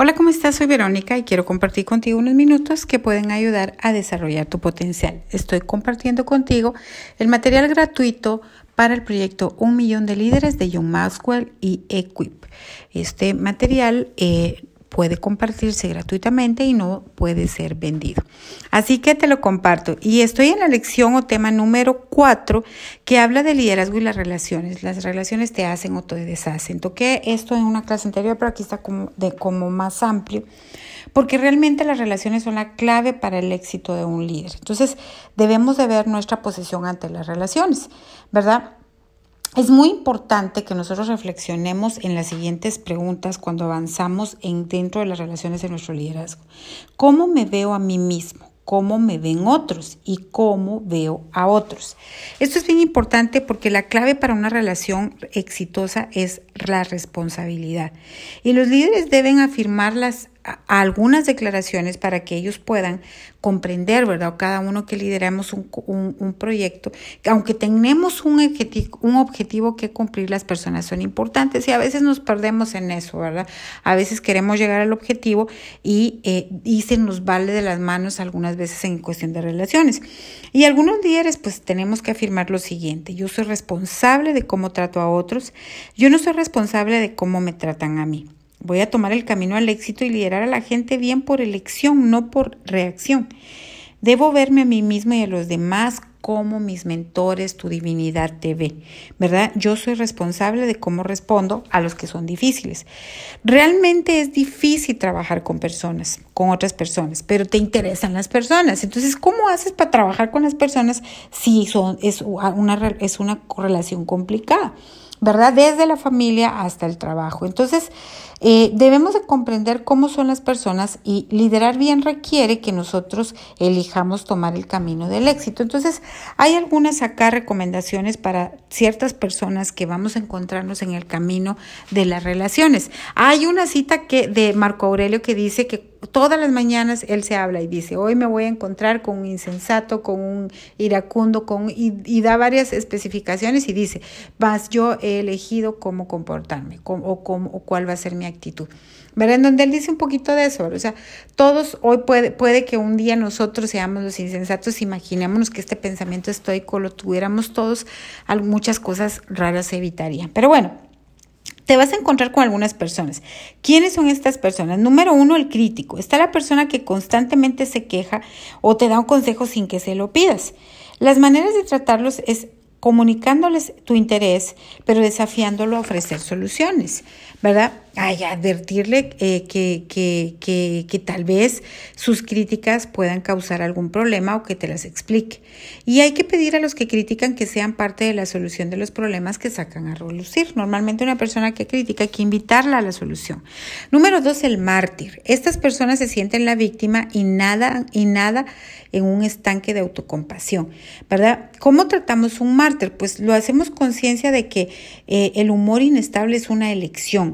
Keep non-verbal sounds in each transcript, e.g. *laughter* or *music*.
Hola, ¿cómo estás? Soy Verónica y quiero compartir contigo unos minutos que pueden ayudar a desarrollar tu potencial. Estoy compartiendo contigo el material gratuito para el proyecto Un Millón de Líderes de John Maxwell y Equip. Este material eh, puede compartirse gratuitamente y no puede ser vendido. Así que te lo comparto. Y estoy en la lección o tema número 4 que habla de liderazgo y las relaciones. Las relaciones te hacen o te deshacen. Toqué esto en una clase anterior, pero aquí está de, como más amplio. Porque realmente las relaciones son la clave para el éxito de un líder. Entonces, debemos de ver nuestra posición ante las relaciones, ¿verdad? Es muy importante que nosotros reflexionemos en las siguientes preguntas cuando avanzamos en, dentro de las relaciones de nuestro liderazgo. ¿Cómo me veo a mí mismo? cómo me ven otros y cómo veo a otros. Esto es bien importante porque la clave para una relación exitosa es la responsabilidad. Y los líderes deben afirmar las algunas declaraciones para que ellos puedan comprender, ¿verdad? Cada uno que lideramos un, un, proyecto, aunque tenemos un objetivo, un objetivo que cumplir, las personas son importantes y a veces nos perdemos en eso, ¿verdad? A veces queremos llegar al objetivo y, eh, y se nos vale de las manos algunas veces en cuestión de relaciones. Y algunos líderes pues tenemos que afirmar lo siguiente, yo soy responsable de cómo trato a otros, yo no soy responsable de cómo me tratan a mí. Voy a tomar el camino al éxito y liderar a la gente bien por elección, no por reacción. Debo verme a mí mismo y a los demás como mis mentores, tu divinidad te ve, ¿verdad? Yo soy responsable de cómo respondo a los que son difíciles. Realmente es difícil trabajar con personas, con otras personas, pero te interesan las personas. Entonces, ¿cómo haces para trabajar con las personas si son, es, una, es una relación complicada? ¿Verdad? Desde la familia hasta el trabajo. Entonces, eh, debemos de comprender cómo son las personas y liderar bien requiere que nosotros elijamos tomar el camino del éxito. Entonces, hay algunas acá recomendaciones para ciertas personas que vamos a encontrarnos en el camino de las relaciones. Hay una cita que de Marco Aurelio que dice que todas las mañanas él se habla y dice, hoy me voy a encontrar con un insensato, con un iracundo, con, y, da varias especificaciones y dice, vas, yo he elegido cómo comportarme o, cómo, o cuál va a ser mi actitud. ¿Verdad? En donde él dice un poquito de eso, o sea, todos hoy puede, puede que un día nosotros seamos los insensatos, imaginémonos que este pensamiento estoico lo tuviéramos todos, muchas cosas raras se evitarían. Pero bueno, te vas a encontrar con algunas personas. ¿Quiénes son estas personas? Número uno, el crítico. Está la persona que constantemente se queja o te da un consejo sin que se lo pidas. Las maneras de tratarlos es comunicándoles tu interés, pero desafiándolo a ofrecer soluciones, ¿verdad? Ay, advertirle eh, que, que, que, que, tal vez sus críticas puedan causar algún problema o que te las explique. Y hay que pedir a los que critican que sean parte de la solución de los problemas que sacan a relucir. Normalmente una persona que critica hay que invitarla a la solución. Número dos, el mártir. Estas personas se sienten la víctima y nada, y nada en un estanque de autocompasión, ¿verdad? ¿Cómo tratamos un mártir? Pues lo hacemos conciencia de que eh, el humor inestable es una elección.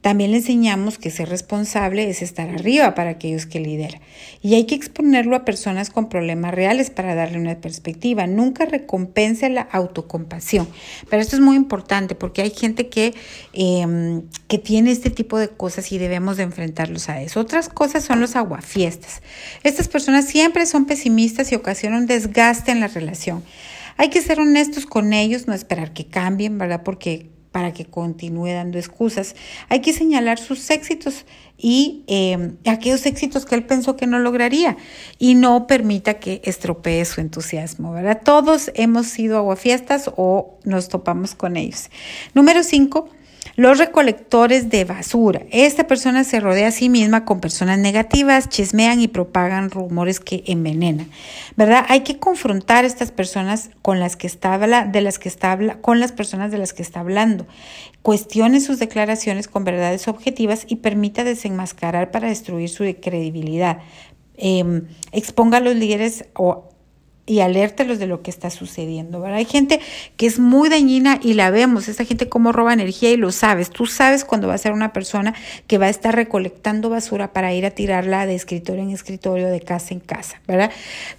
También le enseñamos que ser responsable es estar arriba para aquellos que lideran. Y hay que exponerlo a personas con problemas reales para darle una perspectiva. Nunca recompense la autocompasión. Pero esto es muy importante porque hay gente que, em, que tiene este tipo de cosas y debemos de enfrentarlos a eso. Otras cosas son los aguafiestas. Estas personas siempre son pesimistas y ocasionan desgaste en la relación. Hay que ser honestos con ellos, no esperar que cambien, ¿verdad? Porque para que continúe dando excusas. Hay que señalar sus éxitos y em, aquellos éxitos que él pensó que no lograría y no permita que estropee su entusiasmo, ¿verdad? Todos hemos sido aguafiestas o nos topamos con ellos. Número cinco, los recolectores de basura. Esta persona se rodea a sí misma con personas negativas, chismean y propagan rumores que envenenan. ¿Verdad? Hay que confrontar a estas personas con las que está de las que está con las personas de las que está hablando. Cuestione sus declaraciones con verdades objetivas y permita desenmascarar para destruir su credibilidad. Em, exponga a los líderes o y alértalos de lo que está sucediendo, ¿verdad? Hay gente que es muy dañina y la vemos, esta gente cómo roba energía y lo sabes. Tú sabes cuando va a ser una persona que va a estar recolectando basura para ir a tirarla de escritorio en escritorio, de casa en casa, ¿verdad?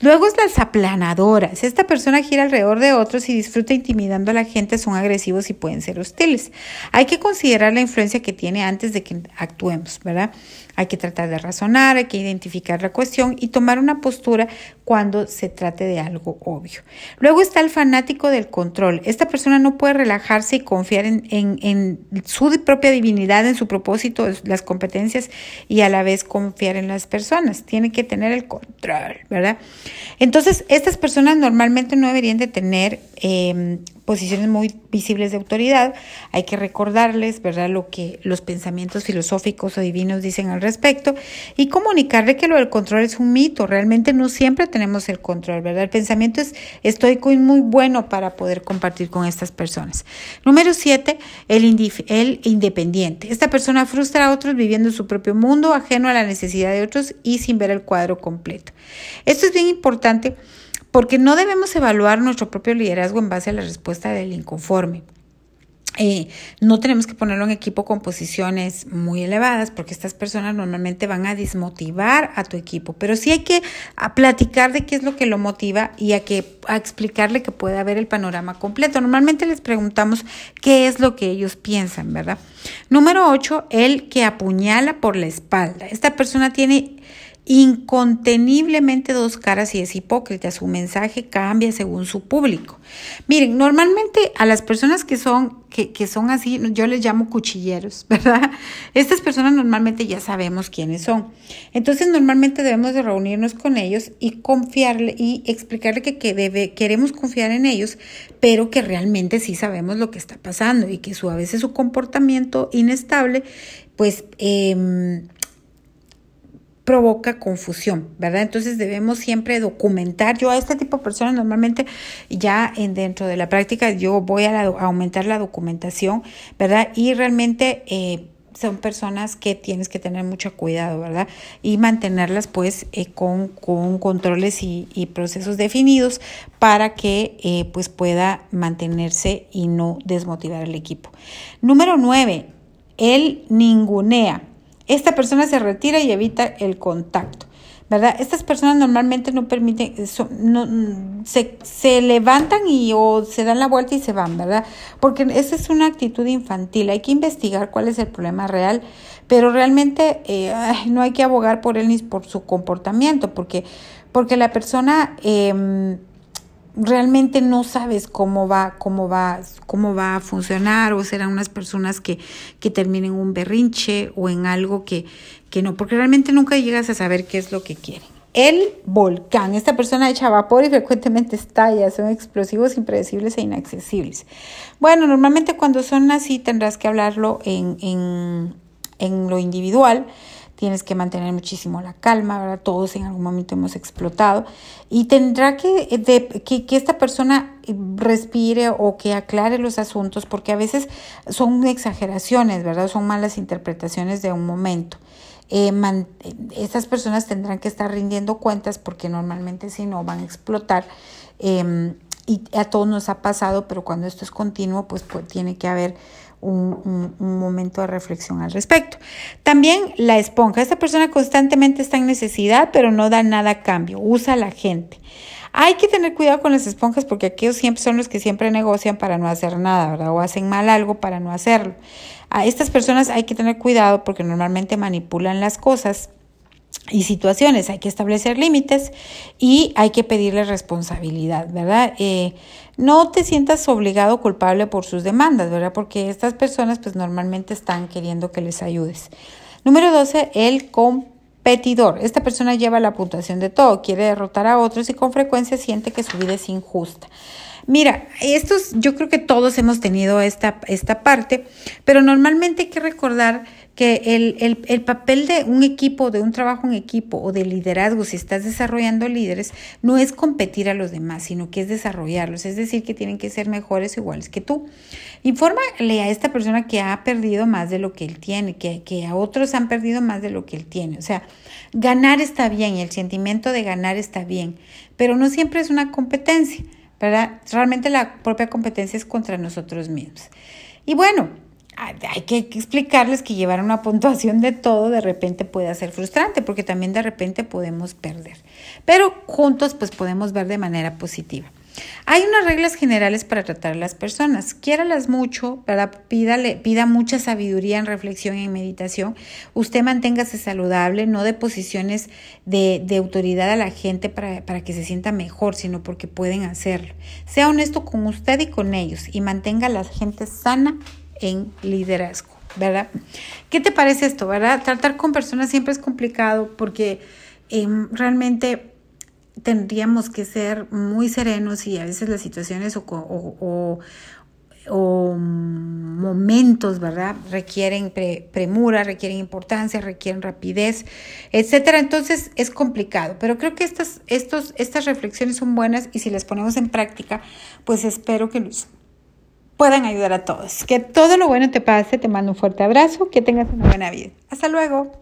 Luego es las aplanadoras. Esta persona gira alrededor de otros y disfruta intimidando a la gente, son agresivos y pueden ser hostiles. Hay que considerar la influencia que tiene antes de que actuemos, ¿verdad? Hay que tratar de razonar, hay que identificar la cuestión y tomar una postura cuando se trate de algo obvio. Luego está el fanático del control. Esta persona no puede relajarse y confiar en, en su propia divinidad, en su propósito, las competencias y a la vez confiar en las personas. Tiene que tener el control, ¿verdad? Entonces, estas personas normalmente no deberían de tener eh, posiciones muy visibles de autoridad, hay que recordarles, ¿verdad?, lo que los pensamientos filosóficos o divinos dicen al respecto y comunicarle que lo del control es un mito, realmente no siempre tenemos el control, ¿verdad? El pensamiento es estoico y muy bueno para poder compartir con estas personas. Número siete, el, el independiente. Esta persona frustra a otros viviendo su propio mundo, ajeno a la necesidad de otros y sin ver el cuadro completo. Esto es bien importante porque no debemos evaluar nuestro propio liderazgo en base a la respuesta del inconforme. Eh, no tenemos que ponerlo en equipo con posiciones muy elevadas porque estas personas normalmente van a desmotivar a tu equipo, pero sí hay que platicar de qué es lo que lo motiva y a, que, a explicarle que puede haber el panorama completo. Normalmente les preguntamos qué es lo que ellos piensan, ¿verdad? Número 8, el que apuñala por la espalda. Esta persona tiene inconteniblemente dos caras y es hipócrita. Su mensaje cambia según su público. Miren, normalmente a las personas que son, que, que, son así, yo les llamo cuchilleros, *laughs* ¿verdad? Estas personas normalmente ya sabemos quiénes son. Entonces, normalmente debemos de reunirnos con ellos y confiarle y explicarle que, que debe, queremos confiar en ellos, pero que realmente sí sabemos lo que está pasando y que su, a veces su comportamiento inestable, pues... Eh, provoca confusión, ¿verdad? Entonces debemos siempre documentar. Yo a este tipo de personas normalmente ya en, dentro de la práctica yo voy a, aumentar la documentación, ¿verdad? Y realmente... Eh, son personas que tienes que tener mucho cuidado, ¿verdad? Y mantenerlas pues eh, con, con, controles y, procesos definidos para que eh, pues pueda mantenerse y no desmotivar al equipo. Número nueve, el ningunea esta persona se retira y evita el contacto. ¿verdad? Estas personas normalmente no permiten, no, se, se, levantan y o se dan la vuelta y se van, ¿verdad? Porque esa es una actitud infantil, hay que investigar cuál es el problema real, pero realmente eh, no hay que abogar por él ni por su comportamiento, porque, porque la persona... Eh, realmente no sabes cómo va, cómo va, cómo va a funcionar, o serán unas personas que, que terminen un berrinche o en algo que, que no, porque realmente nunca llegas a saber qué es lo que quieren. El volcán, esta persona echa vapor y frecuentemente estalla, son explosivos, impredecibles e inaccesibles. Bueno, normalmente cuando son así tendrás que hablarlo en, en, en lo individual tienes que mantener muchísimo la calma, ¿verdad? Todos en algún momento hemos explotado y tendrá que, que, que, esta persona respire o que aclare los asuntos porque a veces son exageraciones, ¿verdad? Son malas interpretaciones de un momento. Eh, estas personas tendrán que estar rindiendo cuentas porque normalmente si no van a explotar. Em, y a todos nos ha pasado, pero cuando esto es continuo, pues, pues tiene que haber un, momento de reflexión al respecto. También la esponja. Esta persona constantemente está en necesidad, pero no da nada a cambio. Usa a la gente. Hay que tener cuidado con las esponjas porque aquellos siempre son los que siempre negocian para no hacer nada, ¿verdad? O hacen mal algo para no hacerlo. A estas personas hay que tener cuidado porque normalmente manipulan las cosas y situaciones. Hay que establecer límites y hay que pedirle responsabilidad, ¿verdad? Eh, no te sientas obligado o culpable por sus demandas, ¿verdad? Porque estas personas pues normalmente están queriendo que les ayudes. Número 12, el competidor. Esta persona lleva la puntuación de todo, quiere derrotar a otros y con frecuencia siente que su vida es injusta. Mira, estos, yo creo que todos hemos tenido esta, esta parte, pero normalmente hay que recordar que el, el, papel de un equipo, de un trabajo en equipo o de liderazgo, si estás desarrollando líderes, no es competir a los demás, sino que es desarrollarlos, es decir, que tienen que ser mejores o iguales que tú. Infórmale a esta persona que ha perdido más de lo que él tiene, que, que a otros han perdido más de lo que él tiene. O sea, ganar está bien el sentimiento de ganar está bien, pero no siempre es una competencia, ¿verdad? Realmente la propia competencia es contra nosotros mismos. Y bueno, hay que explicarles que llevar una puntuación de todo de repente puede ser frustrante porque también de repente podemos perder. Pero juntos pues podemos ver de manera positiva. Hay unas reglas generales para tratar a las personas. Quiéralas mucho, ¿verdad? Pídale, pida mucha sabiduría en reflexión y en meditación. Usted manténgase saludable, no de posiciones de, de autoridad a la gente para, para que se sienta mejor, sino porque pueden hacerlo. Sea honesto con usted y con ellos y mantenga a la gente sana en liderazgo, ¿verdad? ¿Qué te parece esto, verdad? Tratar con personas siempre es complicado porque em, realmente tendríamos que ser muy serenos y a veces las situaciones o, momentos, ¿verdad? Requieren premura, requieren importancia, requieren rapidez, etcétera. Entonces es complicado, pero creo que estas, estos, estas reflexiones son buenas y si las ponemos en práctica, pues espero que nos puedan ayudar a todos. Que todo lo bueno te pase, te mando un fuerte abrazo, que tengas una buena vida. Hasta luego.